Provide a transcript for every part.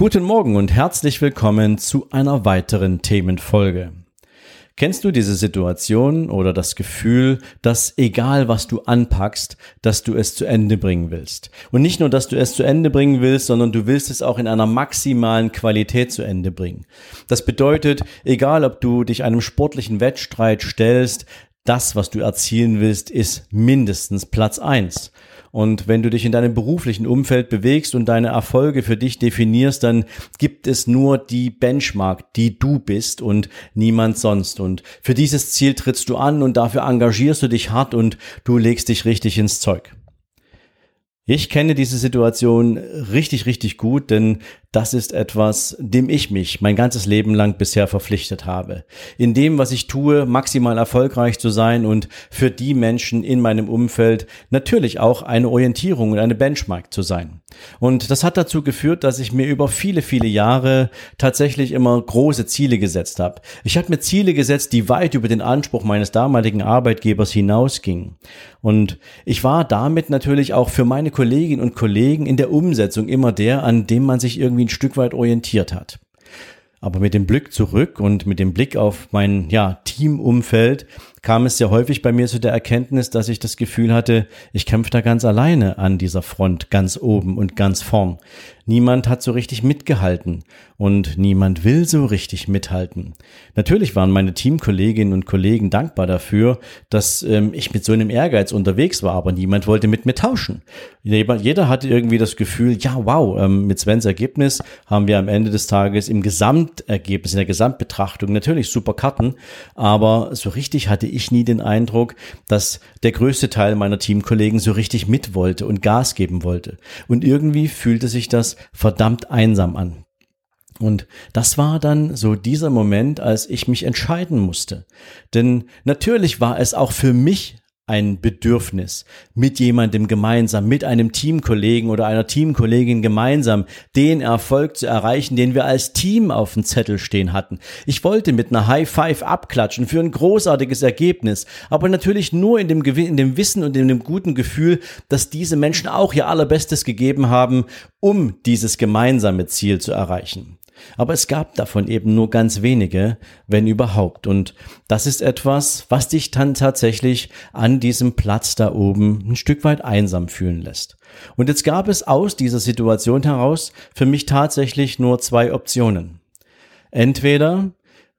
Guten Morgen und herzlich willkommen zu einer weiteren Themenfolge. Kennst du diese Situation oder das Gefühl, dass egal was du anpackst, dass du es zu Ende bringen willst? Und nicht nur, dass du es zu Ende bringen willst, sondern du willst es auch in einer maximalen Qualität zu Ende bringen. Das bedeutet, egal ob du dich einem sportlichen Wettstreit stellst, das, was du erzielen willst, ist mindestens Platz eins. Und wenn du dich in deinem beruflichen Umfeld bewegst und deine Erfolge für dich definierst, dann gibt es nur die Benchmark, die du bist und niemand sonst. Und für dieses Ziel trittst du an und dafür engagierst du dich hart und du legst dich richtig ins Zeug. Ich kenne diese Situation richtig, richtig gut, denn das ist etwas, dem ich mich mein ganzes Leben lang bisher verpflichtet habe. In dem, was ich tue, maximal erfolgreich zu sein und für die Menschen in meinem Umfeld natürlich auch eine Orientierung und eine Benchmark zu sein. Und das hat dazu geführt, dass ich mir über viele, viele Jahre tatsächlich immer große Ziele gesetzt habe. Ich habe mir Ziele gesetzt, die weit über den Anspruch meines damaligen Arbeitgebers hinausgingen. Und ich war damit natürlich auch für meine Kolleginnen und Kollegen in der Umsetzung immer der, an dem man sich irgendwie irgendwie ein Stück weit orientiert hat. Aber mit dem Blick zurück und mit dem Blick auf mein ja, Teamumfeld kam es sehr häufig bei mir zu der Erkenntnis, dass ich das Gefühl hatte, ich kämpfe da ganz alleine an dieser Front, ganz oben und ganz vorn. Niemand hat so richtig mitgehalten und niemand will so richtig mithalten. Natürlich waren meine Teamkolleginnen und Kollegen dankbar dafür, dass ähm, ich mit so einem Ehrgeiz unterwegs war, aber niemand wollte mit mir tauschen. Jeder hatte irgendwie das Gefühl, ja wow, ähm, mit Svens Ergebnis haben wir am Ende des Tages im Gesamtergebnis, in der Gesamtbetrachtung natürlich super Karten, aber so richtig hatte ich nie den Eindruck, dass der größte Teil meiner Teamkollegen so richtig mit wollte und Gas geben wollte. Und irgendwie fühlte sich das verdammt einsam an. Und das war dann so dieser Moment, als ich mich entscheiden musste. Denn natürlich war es auch für mich ein Bedürfnis, mit jemandem gemeinsam, mit einem Teamkollegen oder einer Teamkollegin gemeinsam den Erfolg zu erreichen, den wir als Team auf dem Zettel stehen hatten. Ich wollte mit einer High Five abklatschen für ein großartiges Ergebnis, aber natürlich nur in dem, in dem Wissen und in dem guten Gefühl, dass diese Menschen auch ihr allerbestes gegeben haben, um dieses gemeinsame Ziel zu erreichen. Aber es gab davon eben nur ganz wenige, wenn überhaupt. Und das ist etwas, was dich dann tatsächlich an diesem Platz da oben ein Stück weit einsam fühlen lässt. Und jetzt gab es aus dieser Situation heraus für mich tatsächlich nur zwei Optionen. Entweder,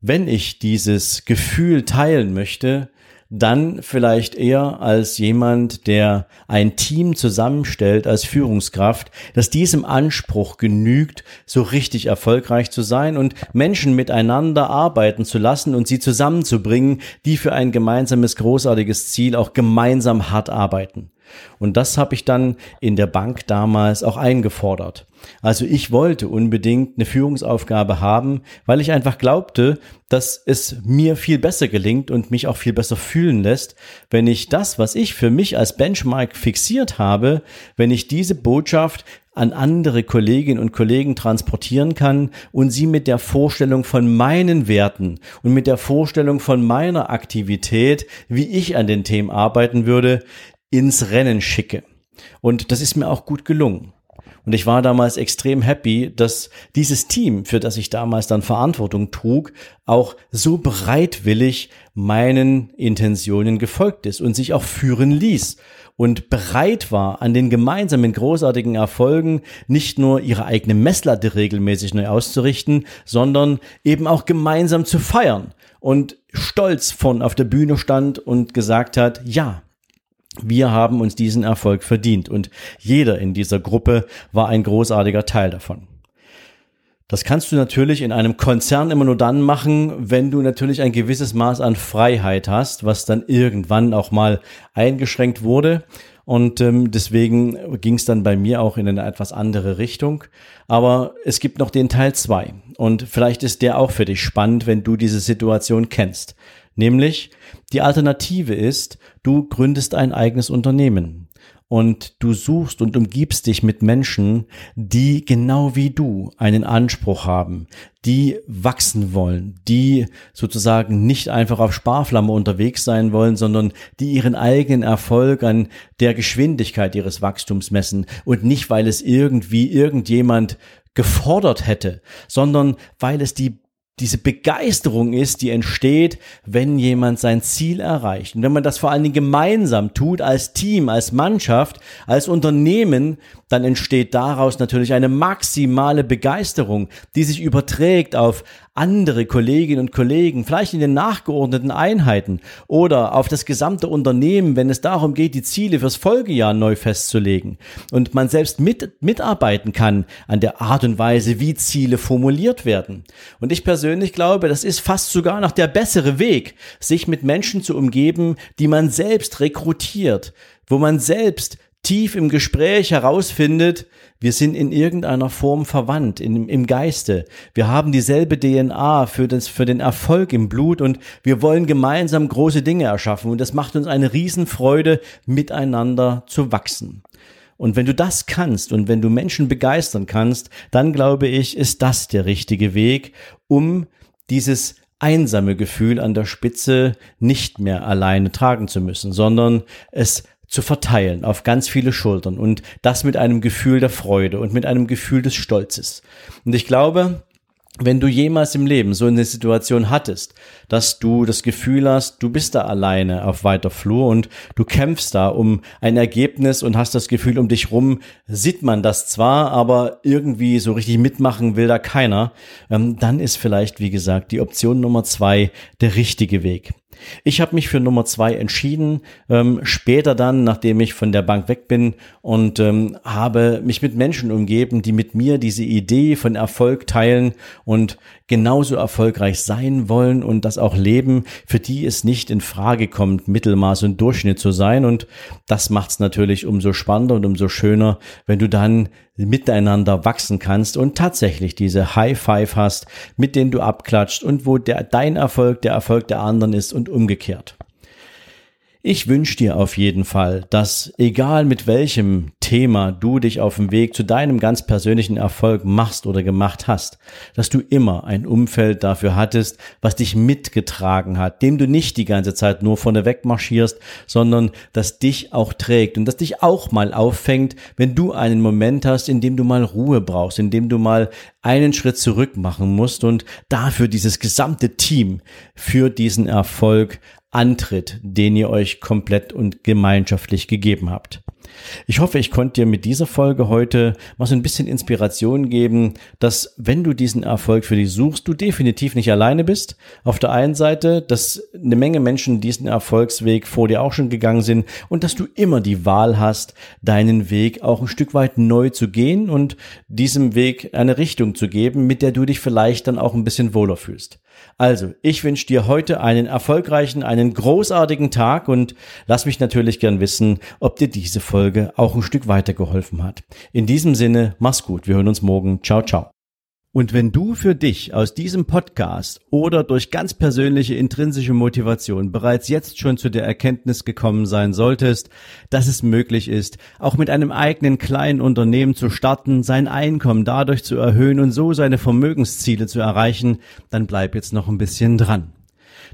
wenn ich dieses Gefühl teilen möchte, dann vielleicht eher als jemand, der ein Team zusammenstellt als Führungskraft, das diesem Anspruch genügt, so richtig erfolgreich zu sein und Menschen miteinander arbeiten zu lassen und sie zusammenzubringen, die für ein gemeinsames großartiges Ziel auch gemeinsam hart arbeiten. Und das habe ich dann in der Bank damals auch eingefordert. Also ich wollte unbedingt eine Führungsaufgabe haben, weil ich einfach glaubte, dass es mir viel besser gelingt und mich auch viel besser fühlen lässt, wenn ich das, was ich für mich als Benchmark fixiert habe, wenn ich diese Botschaft an andere Kolleginnen und Kollegen transportieren kann und sie mit der Vorstellung von meinen Werten und mit der Vorstellung von meiner Aktivität, wie ich an den Themen arbeiten würde, ins Rennen schicke. Und das ist mir auch gut gelungen. Und ich war damals extrem happy, dass dieses Team, für das ich damals dann Verantwortung trug, auch so bereitwillig meinen Intentionen gefolgt ist und sich auch führen ließ und bereit war, an den gemeinsamen großartigen Erfolgen nicht nur ihre eigene Messlatte regelmäßig neu auszurichten, sondern eben auch gemeinsam zu feiern und stolz von auf der Bühne stand und gesagt hat, ja, wir haben uns diesen Erfolg verdient und jeder in dieser Gruppe war ein großartiger Teil davon. Das kannst du natürlich in einem Konzern immer nur dann machen, wenn du natürlich ein gewisses Maß an Freiheit hast, was dann irgendwann auch mal eingeschränkt wurde. Und ähm, deswegen ging es dann bei mir auch in eine etwas andere Richtung. Aber es gibt noch den Teil zwei Und vielleicht ist der auch für dich spannend, wenn du diese Situation kennst. Nämlich, die Alternative ist, du gründest ein eigenes Unternehmen und du suchst und umgibst dich mit Menschen, die genau wie du einen Anspruch haben, die wachsen wollen, die sozusagen nicht einfach auf Sparflamme unterwegs sein wollen, sondern die ihren eigenen Erfolg an der Geschwindigkeit ihres Wachstums messen und nicht, weil es irgendwie irgendjemand gefordert hätte, sondern weil es die diese Begeisterung ist, die entsteht, wenn jemand sein Ziel erreicht. Und wenn man das vor allen Dingen gemeinsam tut, als Team, als Mannschaft, als Unternehmen, dann entsteht daraus natürlich eine maximale Begeisterung, die sich überträgt auf andere Kolleginnen und Kollegen, vielleicht in den nachgeordneten Einheiten oder auf das gesamte Unternehmen, wenn es darum geht, die Ziele fürs Folgejahr neu festzulegen und man selbst mit, mitarbeiten kann an der Art und Weise, wie Ziele formuliert werden. Und ich persönlich glaube, das ist fast sogar noch der bessere Weg, sich mit Menschen zu umgeben, die man selbst rekrutiert, wo man selbst tief im Gespräch herausfindet, wir sind in irgendeiner Form verwandt, in, im Geiste. Wir haben dieselbe DNA für, das, für den Erfolg im Blut und wir wollen gemeinsam große Dinge erschaffen. Und das macht uns eine Riesenfreude, miteinander zu wachsen. Und wenn du das kannst und wenn du Menschen begeistern kannst, dann glaube ich, ist das der richtige Weg, um dieses einsame Gefühl an der Spitze nicht mehr alleine tragen zu müssen, sondern es zu verteilen auf ganz viele Schultern und das mit einem Gefühl der Freude und mit einem Gefühl des Stolzes. Und ich glaube, wenn du jemals im Leben so eine Situation hattest, dass du das Gefühl hast, du bist da alleine auf weiter Flur und du kämpfst da um ein Ergebnis und hast das Gefühl, um dich rum sieht man das zwar, aber irgendwie so richtig mitmachen will da keiner, ähm, dann ist vielleicht, wie gesagt, die Option Nummer zwei der richtige Weg. Ich habe mich für Nummer zwei entschieden, ähm, später dann, nachdem ich von der Bank weg bin und ähm, habe mich mit Menschen umgeben, die mit mir diese Idee von Erfolg teilen und genauso erfolgreich sein wollen und das auch leben, für die es nicht in Frage kommt, Mittelmaß und Durchschnitt zu sein. Und das macht es natürlich umso spannender und umso schöner, wenn du dann miteinander wachsen kannst und tatsächlich diese High Five hast, mit denen du abklatscht und wo der, dein Erfolg der Erfolg der anderen ist und umgekehrt. Ich wünsche dir auf jeden Fall, dass egal mit welchem Thema du dich auf dem Weg zu deinem ganz persönlichen Erfolg machst oder gemacht hast, dass du immer ein Umfeld dafür hattest, was dich mitgetragen hat, dem du nicht die ganze Zeit nur vorneweg marschierst, sondern das dich auch trägt und das dich auch mal auffängt, wenn du einen Moment hast, in dem du mal Ruhe brauchst, in dem du mal einen Schritt zurück machen musst und dafür dieses gesamte Team für diesen Erfolg antritt, den ihr euch komplett und gemeinschaftlich gegeben habt. Ich hoffe, ich konnte dir mit dieser Folge heute mal so ein bisschen Inspiration geben, dass wenn du diesen Erfolg für dich suchst, du definitiv nicht alleine bist. Auf der einen Seite, dass eine Menge Menschen diesen Erfolgsweg vor dir auch schon gegangen sind und dass du immer die Wahl hast, deinen Weg auch ein Stück weit neu zu gehen und diesem Weg eine Richtung zu geben, mit der du dich vielleicht dann auch ein bisschen wohler fühlst. Also, ich wünsche dir heute einen erfolgreichen, einen großartigen Tag und lass mich natürlich gern wissen, ob dir diese Folge auch ein Stück weitergeholfen hat. In diesem Sinne, mach's gut. Wir hören uns morgen. Ciao, ciao. Und wenn du für dich aus diesem Podcast oder durch ganz persönliche intrinsische Motivation bereits jetzt schon zu der Erkenntnis gekommen sein solltest, dass es möglich ist, auch mit einem eigenen kleinen Unternehmen zu starten, sein Einkommen dadurch zu erhöhen und so seine Vermögensziele zu erreichen, dann bleib jetzt noch ein bisschen dran.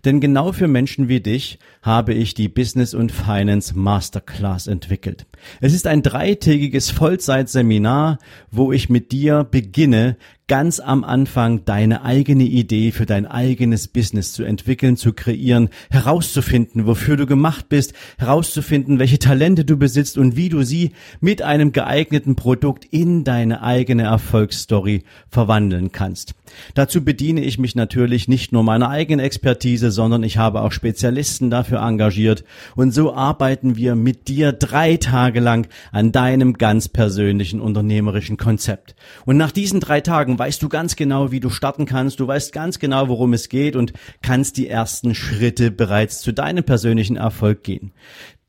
Denn genau für Menschen wie dich habe ich die Business und Finance Masterclass entwickelt. Es ist ein dreitägiges Vollzeitseminar, wo ich mit dir beginne, ganz am Anfang deine eigene Idee für dein eigenes Business zu entwickeln, zu kreieren, herauszufinden, wofür du gemacht bist, herauszufinden, welche Talente du besitzt und wie du sie mit einem geeigneten Produkt in deine eigene Erfolgsstory verwandeln kannst. Dazu bediene ich mich natürlich nicht nur meiner eigenen Expertise, sondern ich habe auch Spezialisten dafür engagiert und so arbeiten wir mit dir drei Tage lang an deinem ganz persönlichen unternehmerischen Konzept. Und nach diesen drei Tagen weißt du ganz genau, wie du starten kannst, du weißt ganz genau, worum es geht und kannst die ersten Schritte bereits zu deinem persönlichen Erfolg gehen.